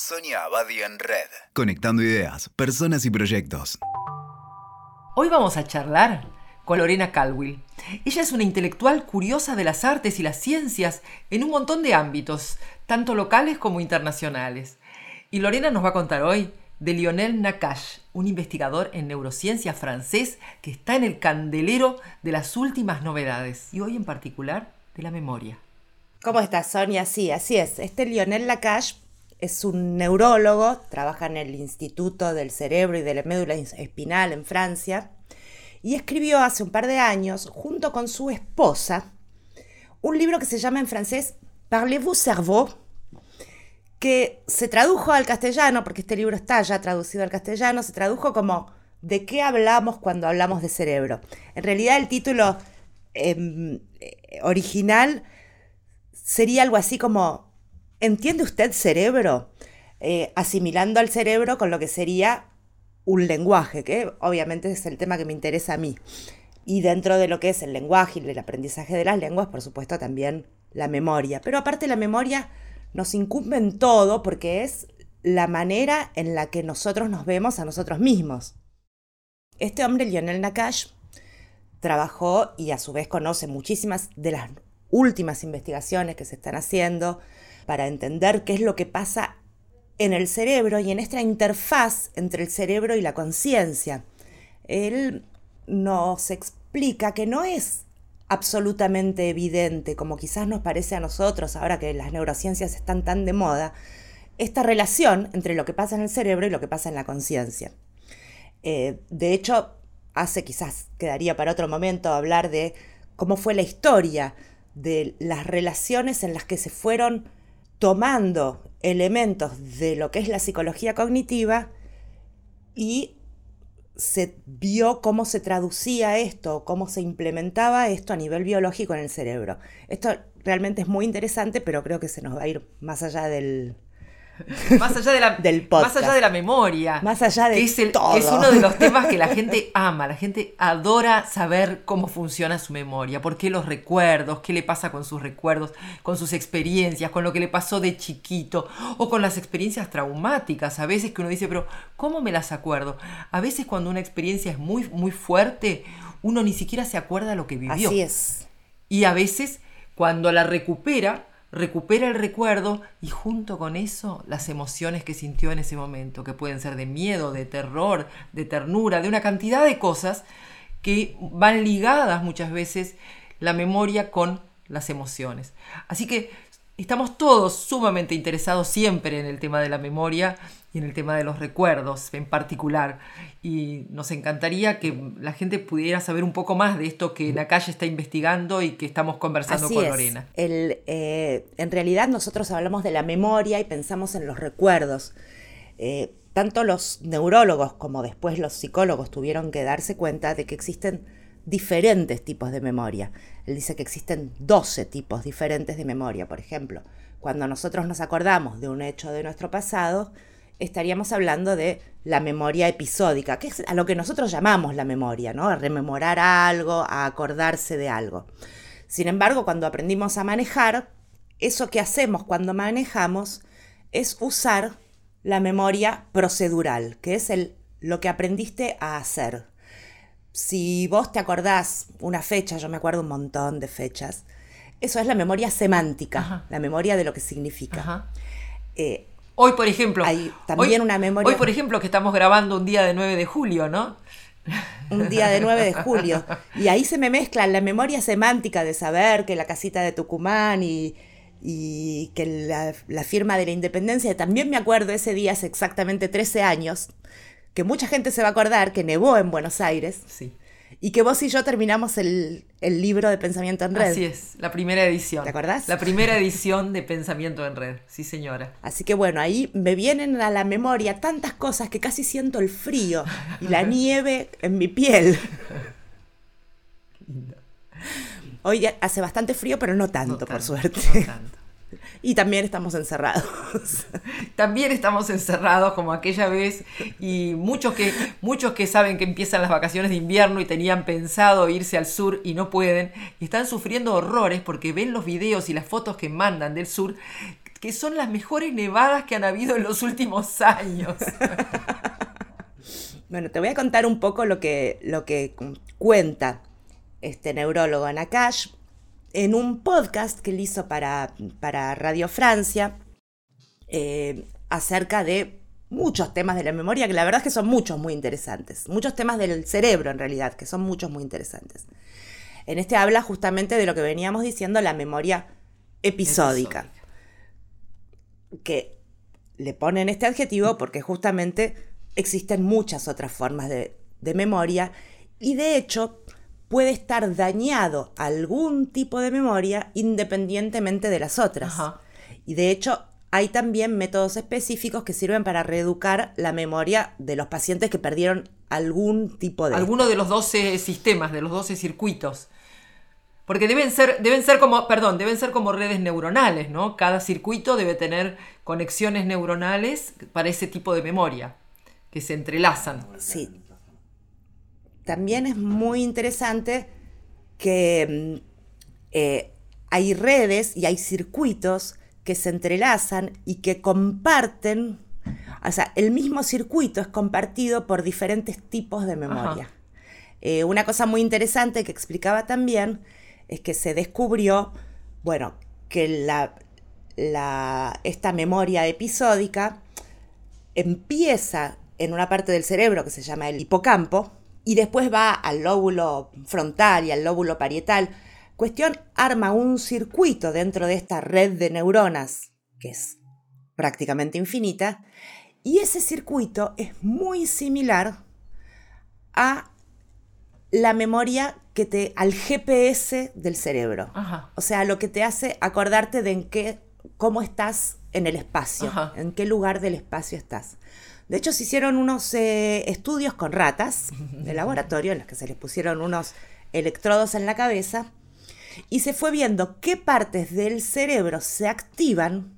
Sonia Abadi en Red. Conectando ideas, personas y proyectos. Hoy vamos a charlar con Lorena Calwill. Ella es una intelectual curiosa de las artes y las ciencias en un montón de ámbitos, tanto locales como internacionales. Y Lorena nos va a contar hoy de Lionel Nakash, un investigador en neurociencia francés que está en el candelero de las últimas novedades y hoy en particular de la memoria. ¿Cómo estás, Sonia? Sí, así es. Este Lionel Nakash es un neurólogo, trabaja en el Instituto del Cerebro y de la Médula Espinal en Francia, y escribió hace un par de años, junto con su esposa, un libro que se llama en francés Parlez-vous cerveau, que se tradujo al castellano, porque este libro está ya traducido al castellano, se tradujo como ¿De qué hablamos cuando hablamos de cerebro? En realidad el título em, eh, original sería algo así como ¿Entiende usted cerebro? Eh, asimilando al cerebro con lo que sería un lenguaje, que obviamente es el tema que me interesa a mí. Y dentro de lo que es el lenguaje y el aprendizaje de las lenguas, por supuesto, también la memoria. Pero aparte la memoria nos incumbe en todo porque es la manera en la que nosotros nos vemos a nosotros mismos. Este hombre, Lionel Nakash, trabajó y a su vez conoce muchísimas de las últimas investigaciones que se están haciendo para entender qué es lo que pasa en el cerebro y en esta interfaz entre el cerebro y la conciencia. Él nos explica que no es absolutamente evidente, como quizás nos parece a nosotros ahora que las neurociencias están tan de moda, esta relación entre lo que pasa en el cerebro y lo que pasa en la conciencia. Eh, de hecho, hace quizás, quedaría para otro momento hablar de cómo fue la historia de las relaciones en las que se fueron tomando elementos de lo que es la psicología cognitiva y se vio cómo se traducía esto, cómo se implementaba esto a nivel biológico en el cerebro. Esto realmente es muy interesante, pero creo que se nos va a ir más allá del, más allá de la, del Más allá de la memoria. Más allá de que es, es uno de los temas que la gente ama. La gente adora saber cómo funciona su memoria. ¿Por qué los recuerdos? ¿Qué le pasa con sus recuerdos? Con sus experiencias, con lo que le pasó de chiquito. O con las experiencias traumáticas. A veces que uno dice, pero ¿cómo me las acuerdo? A veces cuando una experiencia es muy, muy fuerte, uno ni siquiera se acuerda lo que vivió. Así es. Y a veces cuando la recupera, recupera el recuerdo y junto con eso las emociones que sintió en ese momento, que pueden ser de miedo, de terror, de ternura, de una cantidad de cosas que van ligadas muchas veces la memoria con las emociones. Así que estamos todos sumamente interesados siempre en el tema de la memoria y en el tema de los recuerdos en particular. Y nos encantaría que la gente pudiera saber un poco más de esto que la calle está investigando y que estamos conversando con Lorena. El, eh, en realidad nosotros hablamos de la memoria y pensamos en los recuerdos. Eh, tanto los neurólogos como después los psicólogos tuvieron que darse cuenta de que existen diferentes tipos de memoria. Él dice que existen 12 tipos diferentes de memoria. Por ejemplo, cuando nosotros nos acordamos de un hecho de nuestro pasado, estaríamos hablando de la memoria episódica, que es a lo que nosotros llamamos la memoria, ¿no? A rememorar algo, a acordarse de algo. Sin embargo, cuando aprendimos a manejar, eso que hacemos cuando manejamos es usar la memoria procedural, que es el, lo que aprendiste a hacer. Si vos te acordás una fecha, yo me acuerdo un montón de fechas, eso es la memoria semántica, la memoria de lo que significa. Eh, Hoy, por ejemplo. Hay también una memoria. Hoy, por ejemplo, que estamos grabando un día de 9 de julio, ¿no? Un día de 9 de julio. Y ahí se me mezcla la memoria semántica de saber que la casita de Tucumán y, que la, la, firma de la independencia, también me acuerdo ese día hace exactamente 13 años, que mucha gente se va a acordar que nevó en Buenos Aires. Sí y que vos y yo terminamos el, libro de Pensamiento en Red. Así es, la primera edición. ¿Te acordás? La primera edición de Pensamiento en Red, sí señora. Así que bueno, ahí me vienen a la memoria tantas cosas que casi siento el frío y la nieve en mi piel. Hoy hace bastante frío, pero no tanto, por suerte. No tanto. Y también estamos encerrados. También estamos encerrados como aquella vez y muchos que, muchos que saben que empiezan las vacaciones de invierno y tenían pensado irse al sur y no pueden y están sufriendo horrores porque ven los videos y las fotos que mandan del sur que son las mejores nevadas que han habido en los últimos años. bueno, te voy a contar un poco lo que, lo que cuenta este neurólogo Nakash en un podcast que él hizo para, para Radio Francia eh, acerca de muchos temas de la memoria, que la verdad es que son muchos muy interesantes, muchos temas del cerebro en realidad, que son muchos muy interesantes. En este habla justamente de lo que veníamos diciendo, la memoria episódica, que le ponen este adjetivo porque justamente existen muchas otras formas de, de memoria y de hecho puede estar dañado algún tipo de memoria independientemente de las otras. Y de hecho, hay también métodos específicos que sirven para reeducar la memoria de los pacientes que perdieron algún tipo de... Alguno de los 12 sistemas, de los 12 circuitos. Porque deben ser, deben ser como, perdón, deben ser como redes neuronales, ¿no? Cada circuito debe tener conexiones neuronales para ese tipo de memoria, que se entrelazan. Sí, también es muy interesante que mm, eh, hay redes y hay circuitos que se entrelazan y que comparten, o sea, el mismo circuito es compartido por diferentes tipos de memoria. Eh, una cosa muy interesante que explicaba también es que se descubrió, bueno, que la, esta memoria episódica empieza en una parte del cerebro que se llama el hipocampo, y después va al lóbulo frontal y al lóbulo parietal. Cuestión arma un circuito dentro de esta red de neuronas, que es prácticamente infinita, y ese circuito es muy similar a la memoria que te al GPS del cerebro. O sea, lo que te hace acordarte de en qué cómo estás en el espacio, en qué lugar del espacio estás. De hecho, se hicieron unos eh, estudios con ratas de laboratorio en los que se les pusieron unos electrodos en la cabeza y se fue viendo qué partes del cerebro se activan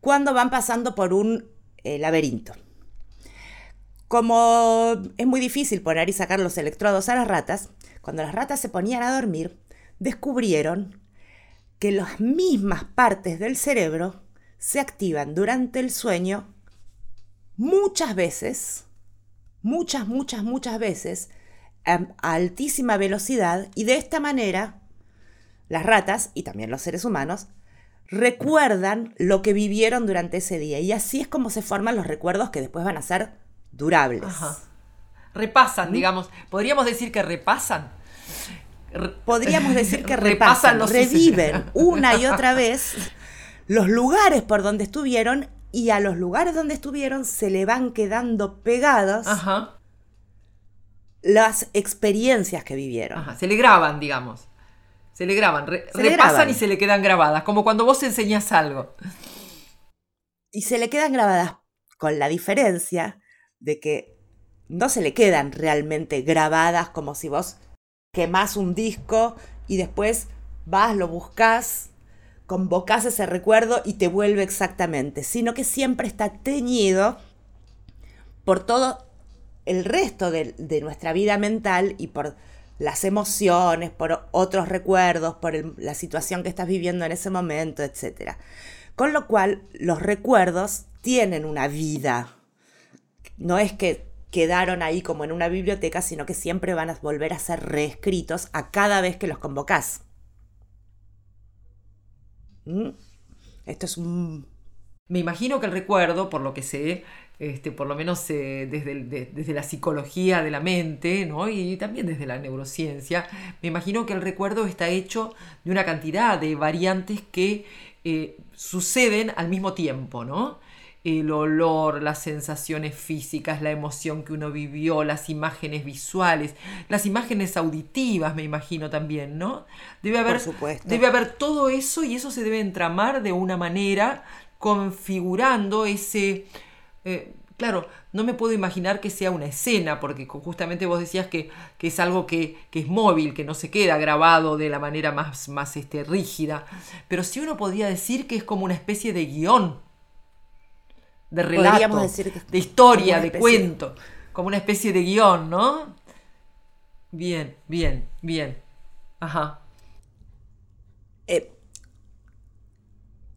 cuando van pasando por un eh, laberinto. Como es muy difícil poner y sacar los electrodos a las ratas, cuando las ratas se ponían a dormir, descubrieron que las mismas partes del cerebro se activan durante el sueño muchas veces, muchas, muchas, muchas veces, a altísima velocidad y de esta manera las ratas y también los seres humanos recuerdan lo que vivieron durante ese día y así es como se forman los recuerdos que después van a ser durables. Repasan, ¿Mm? digamos, podríamos decir que repasan. Podríamos decir que repasan, repasan reviven una y otra vez los lugares por donde estuvieron y a los lugares donde estuvieron se le van quedando pegadas las experiencias que vivieron. se le graban, digamos. Se le graban, repasan y se le quedan grabadas, como cuando vos enseñas algo. Y se le quedan grabadas con la diferencia de que no se le quedan realmente grabadas como si vos quemás un disco y después vas, lo buscas convocas ese recuerdo y te vuelve exactamente, sino que siempre está teñido por todo el resto de, nuestra vida mental y por las emociones, por otros recuerdos, por la situación que estás viviendo en ese momento, etc. Con lo cual, los recuerdos tienen una vida. No es que quedaron ahí como en una biblioteca, sino que siempre van a volver a ser reescritos a cada vez que los convocas. Mm. Esto es un... Me imagino que el recuerdo, por lo que sé, este, por lo menos eh, desde, desde, la psicología de la mente, ¿no? y también desde la neurociencia, me imagino que el recuerdo está hecho de una cantidad de variantes que eh, suceden al mismo tiempo, ¿no? El olor, las sensaciones físicas, la emoción que uno vivió, las imágenes visuales, las imágenes auditivas, me imagino también, ¿no? Debe haber, debe haber todo eso y eso se debe entramar de una manera configurando ese... Eh, claro, no me puedo imaginar que sea una escena, porque justamente vos decías que, es algo que, es móvil, que no se queda grabado de la manera más, más este, rígida, pero sí uno podría decir que es como una especie de guion de relato, de historia, de cuento, como una especie de guion, ¿no? Bien, bien, bien. Ajá. Eh,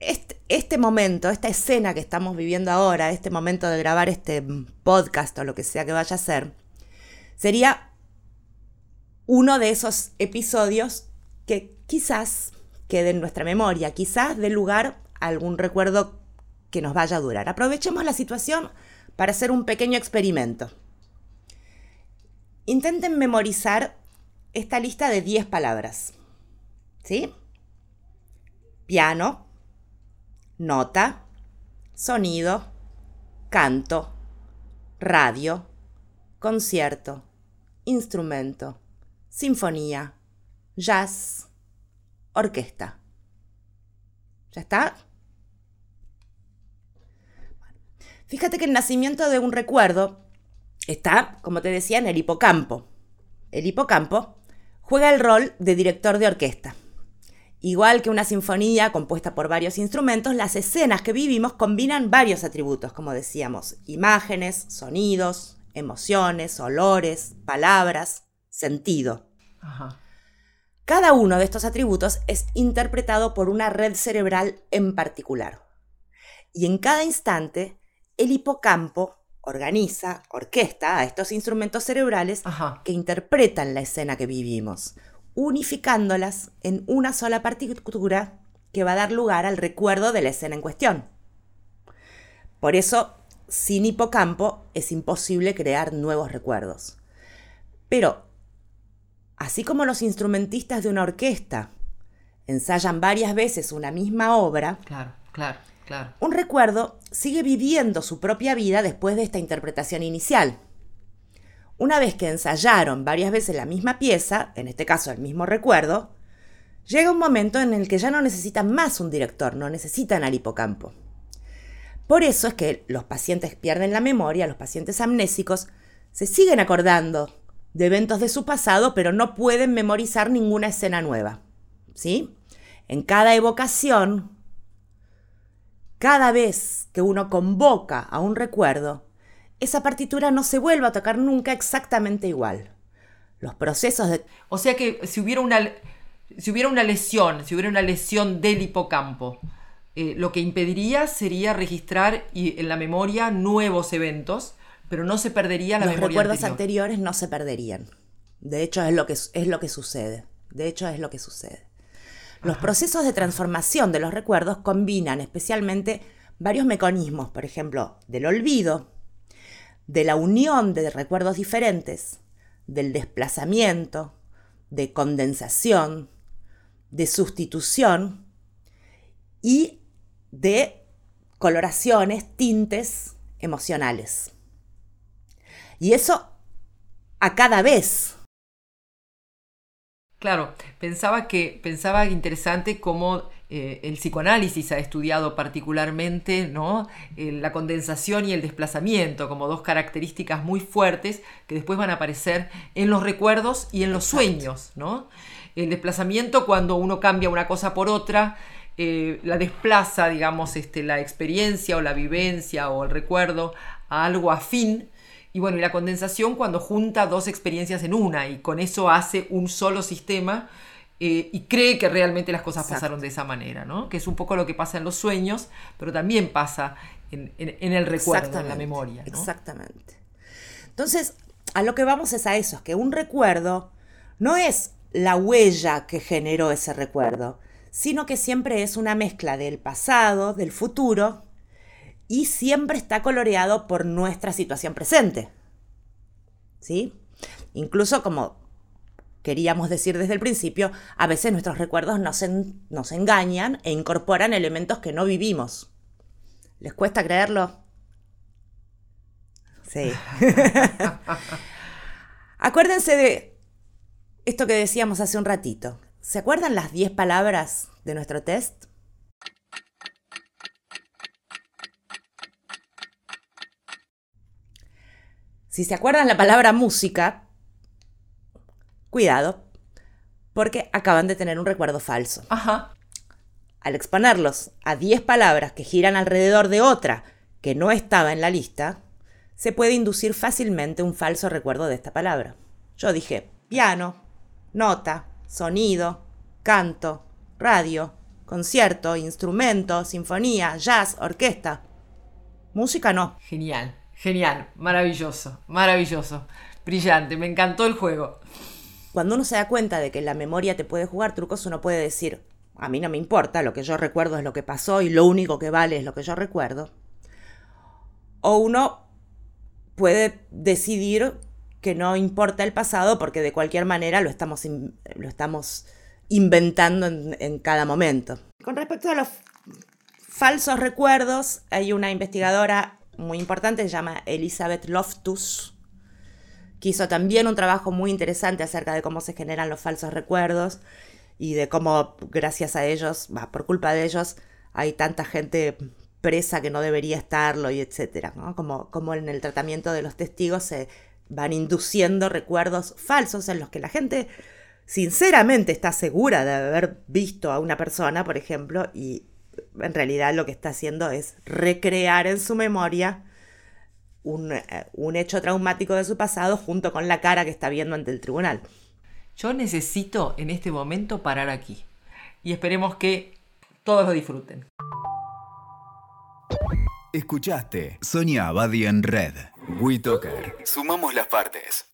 este, este momento, esta escena que estamos viviendo ahora, este momento de grabar este podcast o lo que sea que vaya a ser, sería uno de esos episodios que quizás quede en nuestra memoria, quizás dé lugar a algún recuerdo que nos vaya a durar. Aprovechemos la situación para hacer un pequeño experimento. Intenten memorizar esta lista de 10 palabras. ¿Sí? Piano, nota, sonido, canto, radio, concierto, instrumento, sinfonía, jazz, orquesta. ¿Ya está? Fíjate que el nacimiento de un recuerdo está, como te decía, en el hipocampo. El hipocampo juega el rol de director de orquesta. Igual que una sinfonía compuesta por varios instrumentos, las escenas que vivimos combinan varios atributos, como decíamos, imágenes, sonidos, emociones, olores, palabras, sentido. Cada uno de estos atributos es interpretado por una red cerebral en particular. Y en cada instante, el hipocampo organiza, orquesta a estos instrumentos cerebrales que interpretan la escena que vivimos, unificándolas en una sola partitura que va a dar lugar al recuerdo de la escena en cuestión. Por eso, sin hipocampo es imposible crear nuevos recuerdos. Pero, así como los instrumentistas de una orquesta ensayan varias veces una misma obra, claro, claro un recuerdo sigue viviendo su propia vida después de esta interpretación inicial. Una vez que ensayaron varias veces la misma pieza, en este caso el mismo recuerdo, llega un momento en el que ya no necesitan más un director, no necesitan al hipocampo. Por eso es que los pacientes pierden la memoria, los pacientes amnésicos, se siguen acordando de eventos de su pasado, pero no pueden memorizar ninguna escena nueva. ¿Sí? En cada evocación, cada vez que uno convoca a un recuerdo, esa partitura no se vuelve a tocar nunca exactamente igual. Los procesos de... O sea que si hubiera una, si hubiera una lesión, si hubiera una lesión del hipocampo, eh, lo que impediría sería registrar en la memoria nuevos eventos, pero no se perdería la Los memoria recuerdos anteriores no se perderían. De hecho, es lo que, es lo que sucede. De hecho, es lo que sucede. Los procesos de transformación de los recuerdos combinan especialmente varios mecanismos, por ejemplo, del olvido, de la unión de recuerdos diferentes, del desplazamiento, de condensación, de sustitución y de coloraciones, tintes emocionales. Y eso a cada vez Claro, pensaba que pensaba interesante cómo eh, el psicoanálisis ha estudiado particularmente ¿no? Eh, la condensación y el desplazamiento como dos características muy fuertes que después van a aparecer en los recuerdos y en los sueños. ¿no? El desplazamiento cuando uno cambia una cosa por otra, eh, la desplaza, digamos, este, la experiencia o la vivencia o el recuerdo a algo afín y bueno, y la condensación cuando junta dos experiencias en una y con eso hace un solo sistema eh, y cree que realmente las cosas pasaron de esa manera, ¿no? Que es un poco lo que pasa en los sueños, pero también pasa en, el recuerdo, en la memoria. Exactamente. Entonces, a lo que vamos es a eso, es que un recuerdo no es la huella que generó ese recuerdo, sino que siempre es una mezcla del pasado, del futuro y siempre está coloreado por nuestra situación presente. ¿Sí? Incluso como queríamos decir desde el principio, a veces nuestros recuerdos nos, nos engañan e incorporan elementos que no vivimos. ¿Les cuesta creerlo? Sí. Acuérdense de esto que decíamos hace un ratito. ¿Se acuerdan las 10 palabras de nuestro test? Si se acuerdan la palabra música, cuidado, porque acaban de tener un recuerdo falso. Ajá. Al exponerlos a 10 palabras que giran alrededor de otra que no estaba en la lista, se puede inducir fácilmente un falso recuerdo de esta palabra. Yo dije piano, nota, sonido, canto, radio, concierto, instrumento, sinfonía, jazz, orquesta. Música no. Genial, genial, maravilloso, maravilloso, brillante, me encantó el juego. Cuando uno se da cuenta de que la memoria te puede jugar trucos, uno puede decir, a mí no me importa, lo que yo recuerdo es lo que pasó y lo único que vale es lo que yo recuerdo. O uno puede decidir que no importa el pasado porque de cualquier manera lo estamos, lo estamos inventando en, en cada momento. Con respecto a los falsos recuerdos, hay una investigadora muy importante, se llama Elizabeth Loftus, que hizo también un trabajo muy interesante acerca de cómo se generan los falsos recuerdos y de cómo gracias a ellos, por culpa de ellos, hay tanta gente presa que no debería estarlo y etcétera, Como, como en el tratamiento de los testigos se van induciendo recuerdos falsos en los que la gente sinceramente está segura de haber visto a una persona, por ejemplo, y en realidad lo que está haciendo es recrear en su memoria un, eh, un hecho traumático de su pasado junto con la cara que está viendo ante el tribunal. Yo necesito en este momento parar aquí y esperemos que todos lo disfruten. Escuchaste Sonia Abadi en Red. WeToker. Sumamos las partes.